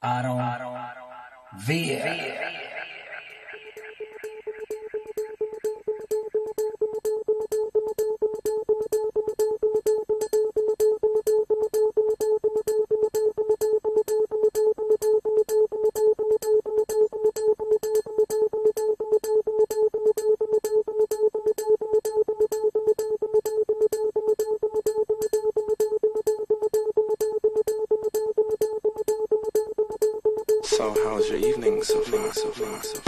I don't, I don't, I don't, I don't. myself.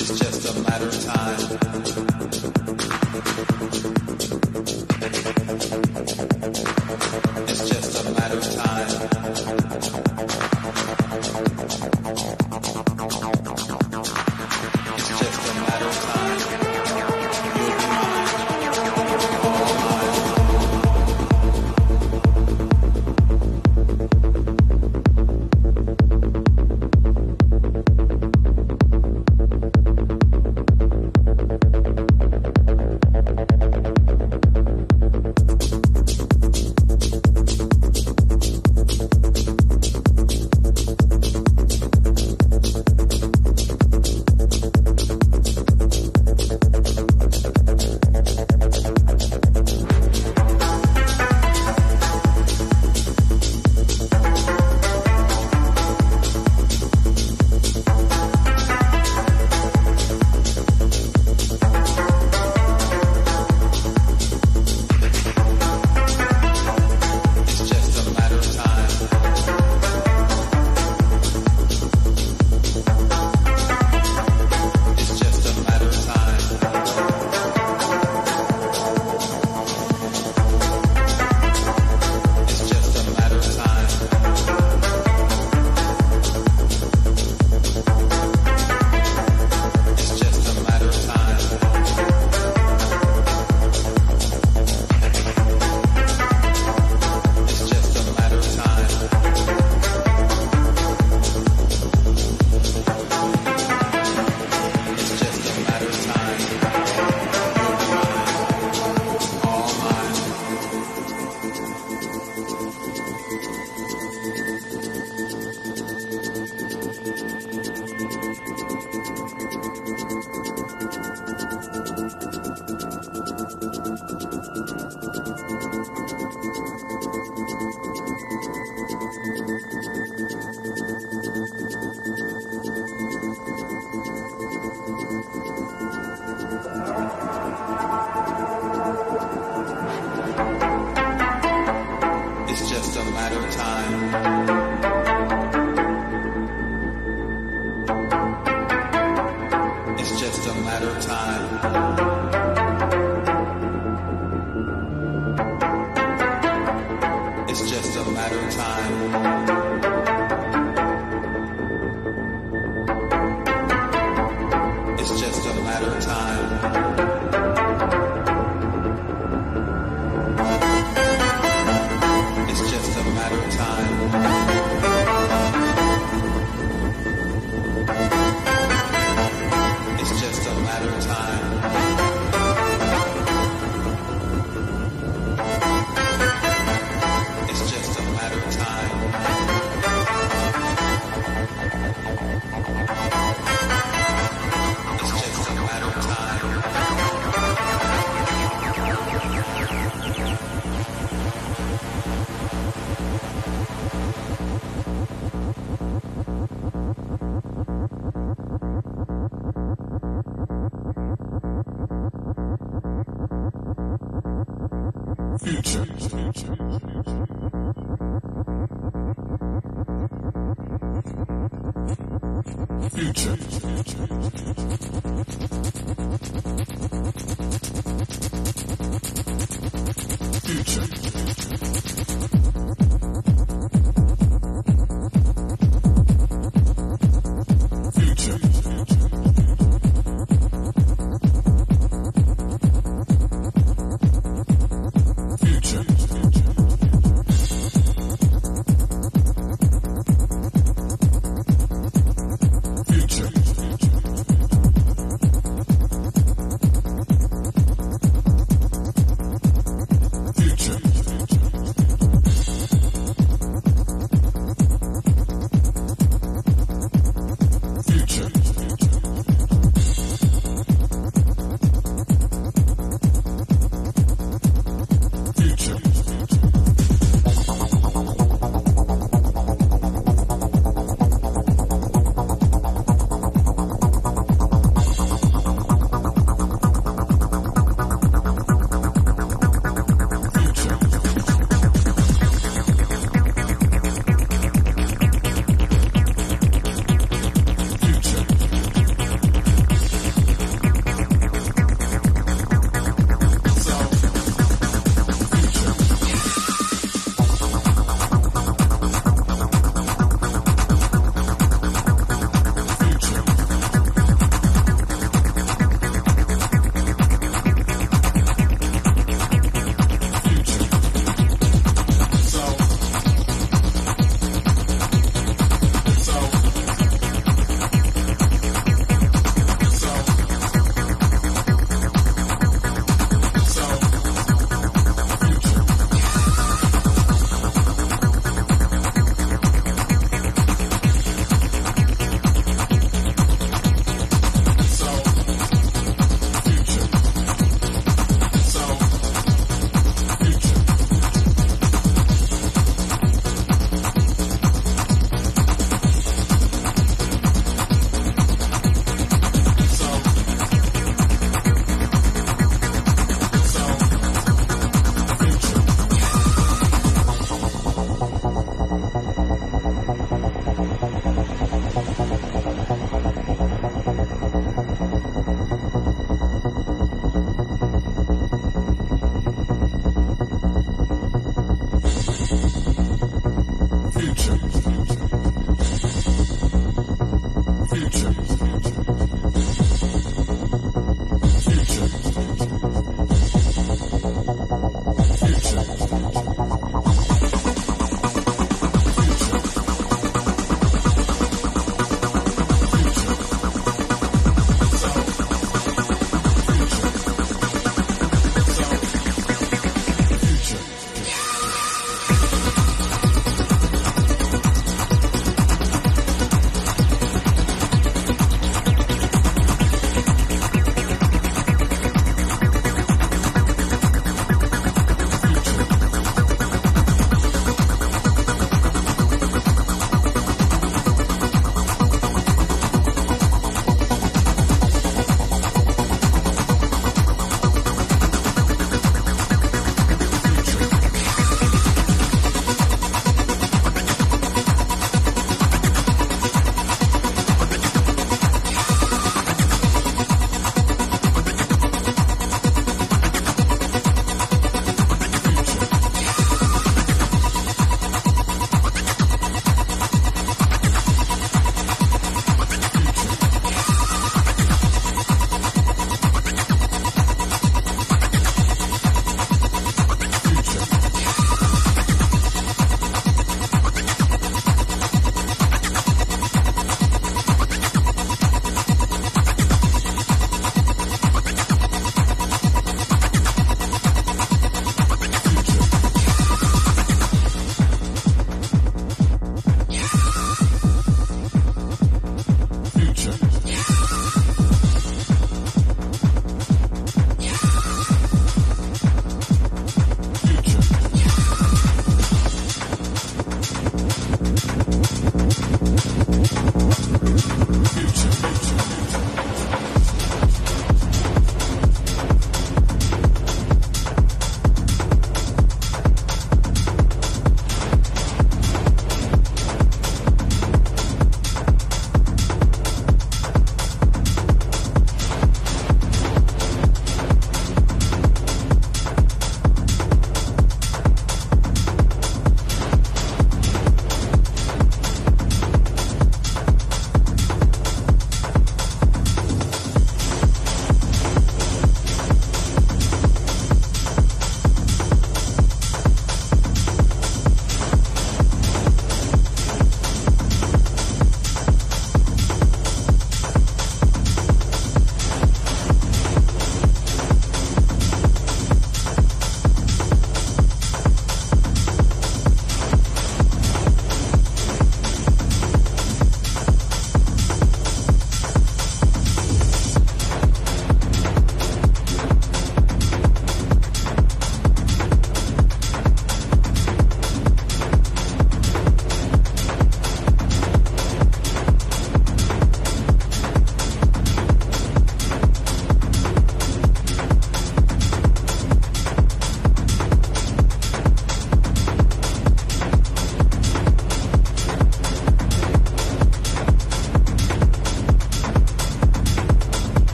It's just a matter of time.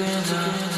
together.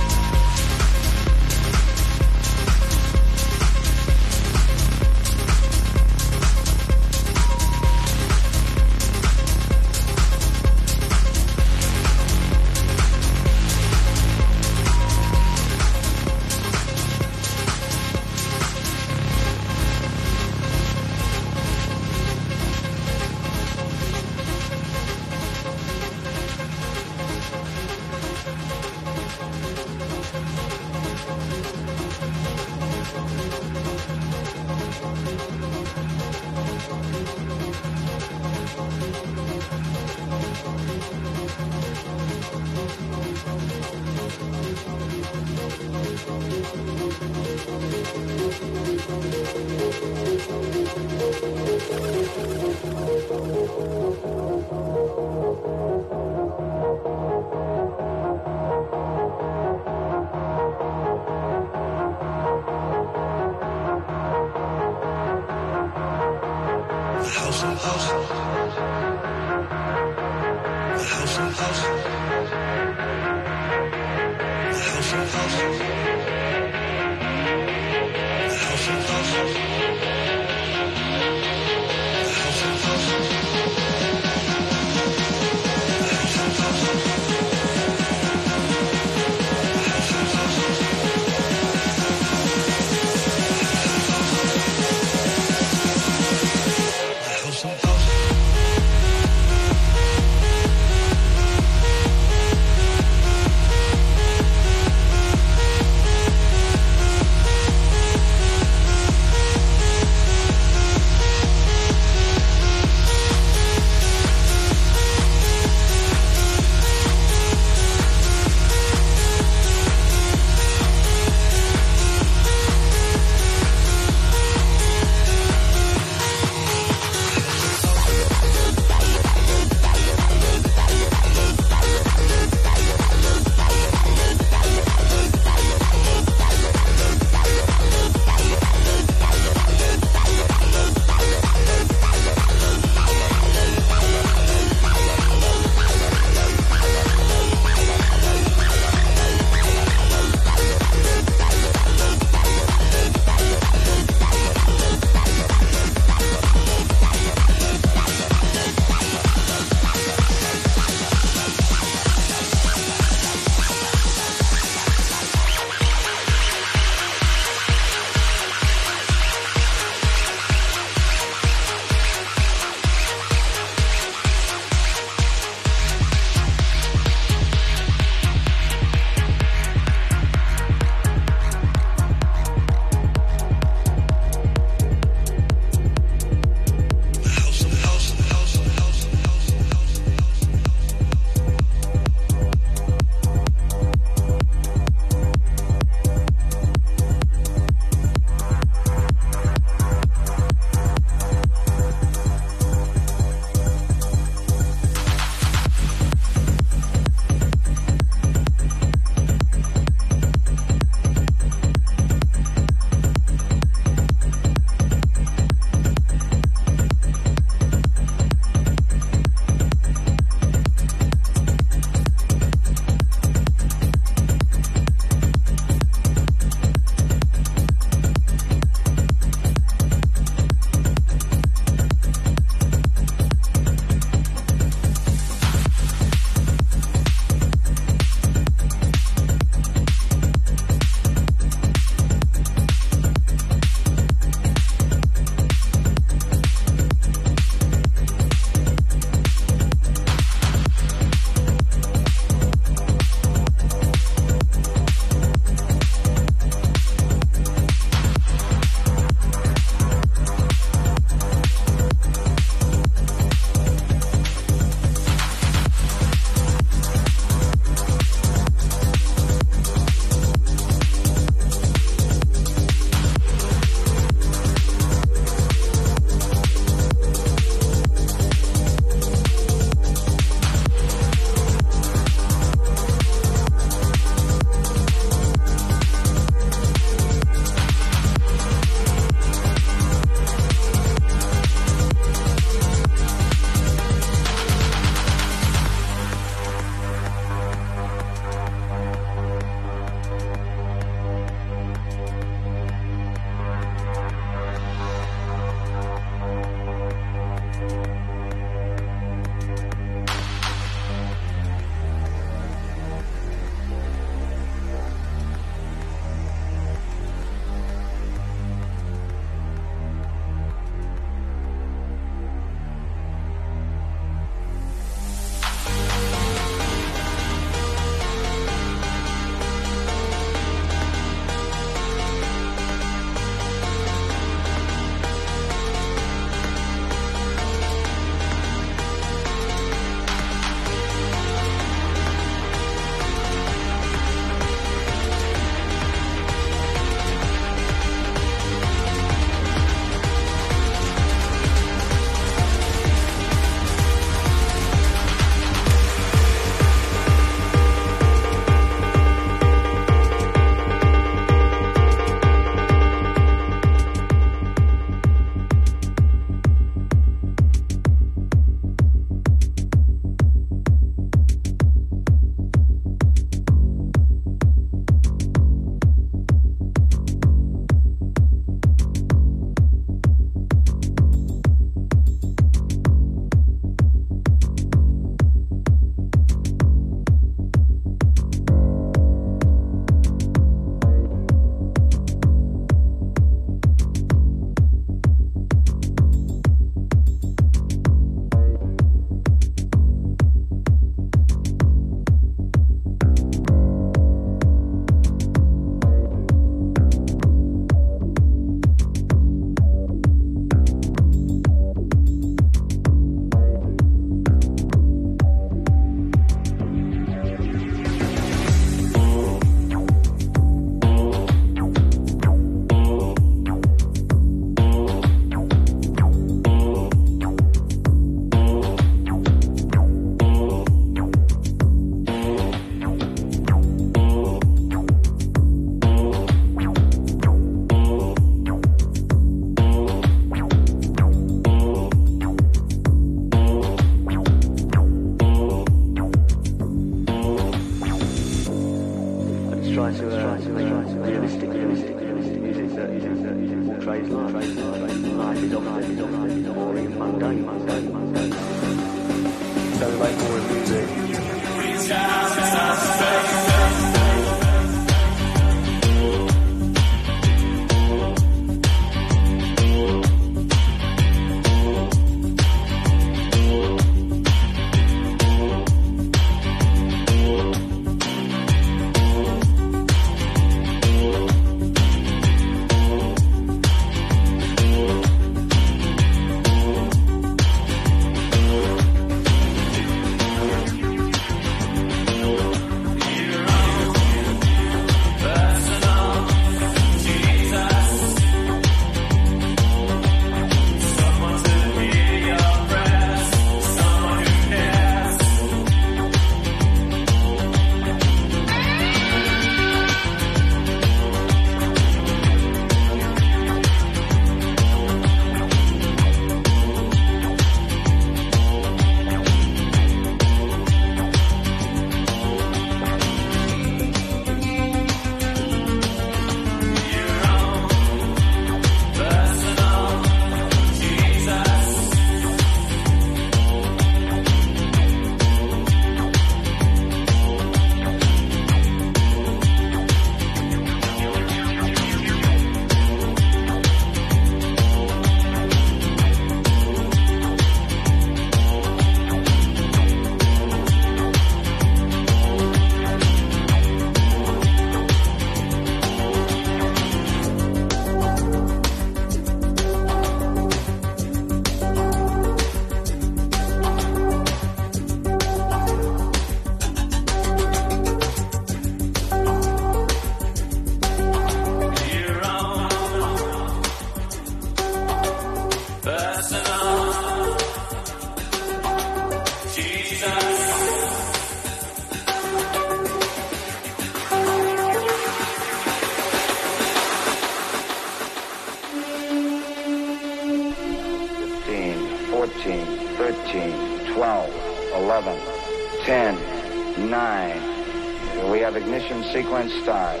Sequence start.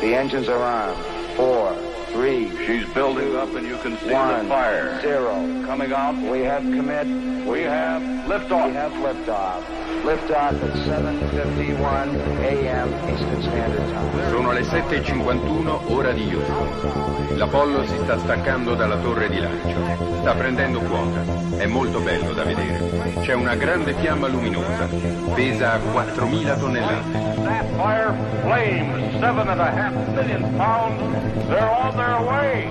The engines are armed. Four, three. She's building two, up and you can see one, the fire. Zero. Coming off. We have commit. We have liftoff. We have liftoff. Liftoff at 7.51 a.m. Eastern Standard Time. Sono le 7.51 ora di Houston. L'Apollo si sta staccando dalla torre di lancio. Sta prendendo quota. È molto bello da vedere. C'è una grande fiamma luminosa. Pesa 4.000 tonnellate. Sapphire flames, seven and a half million pounds. They're on their way.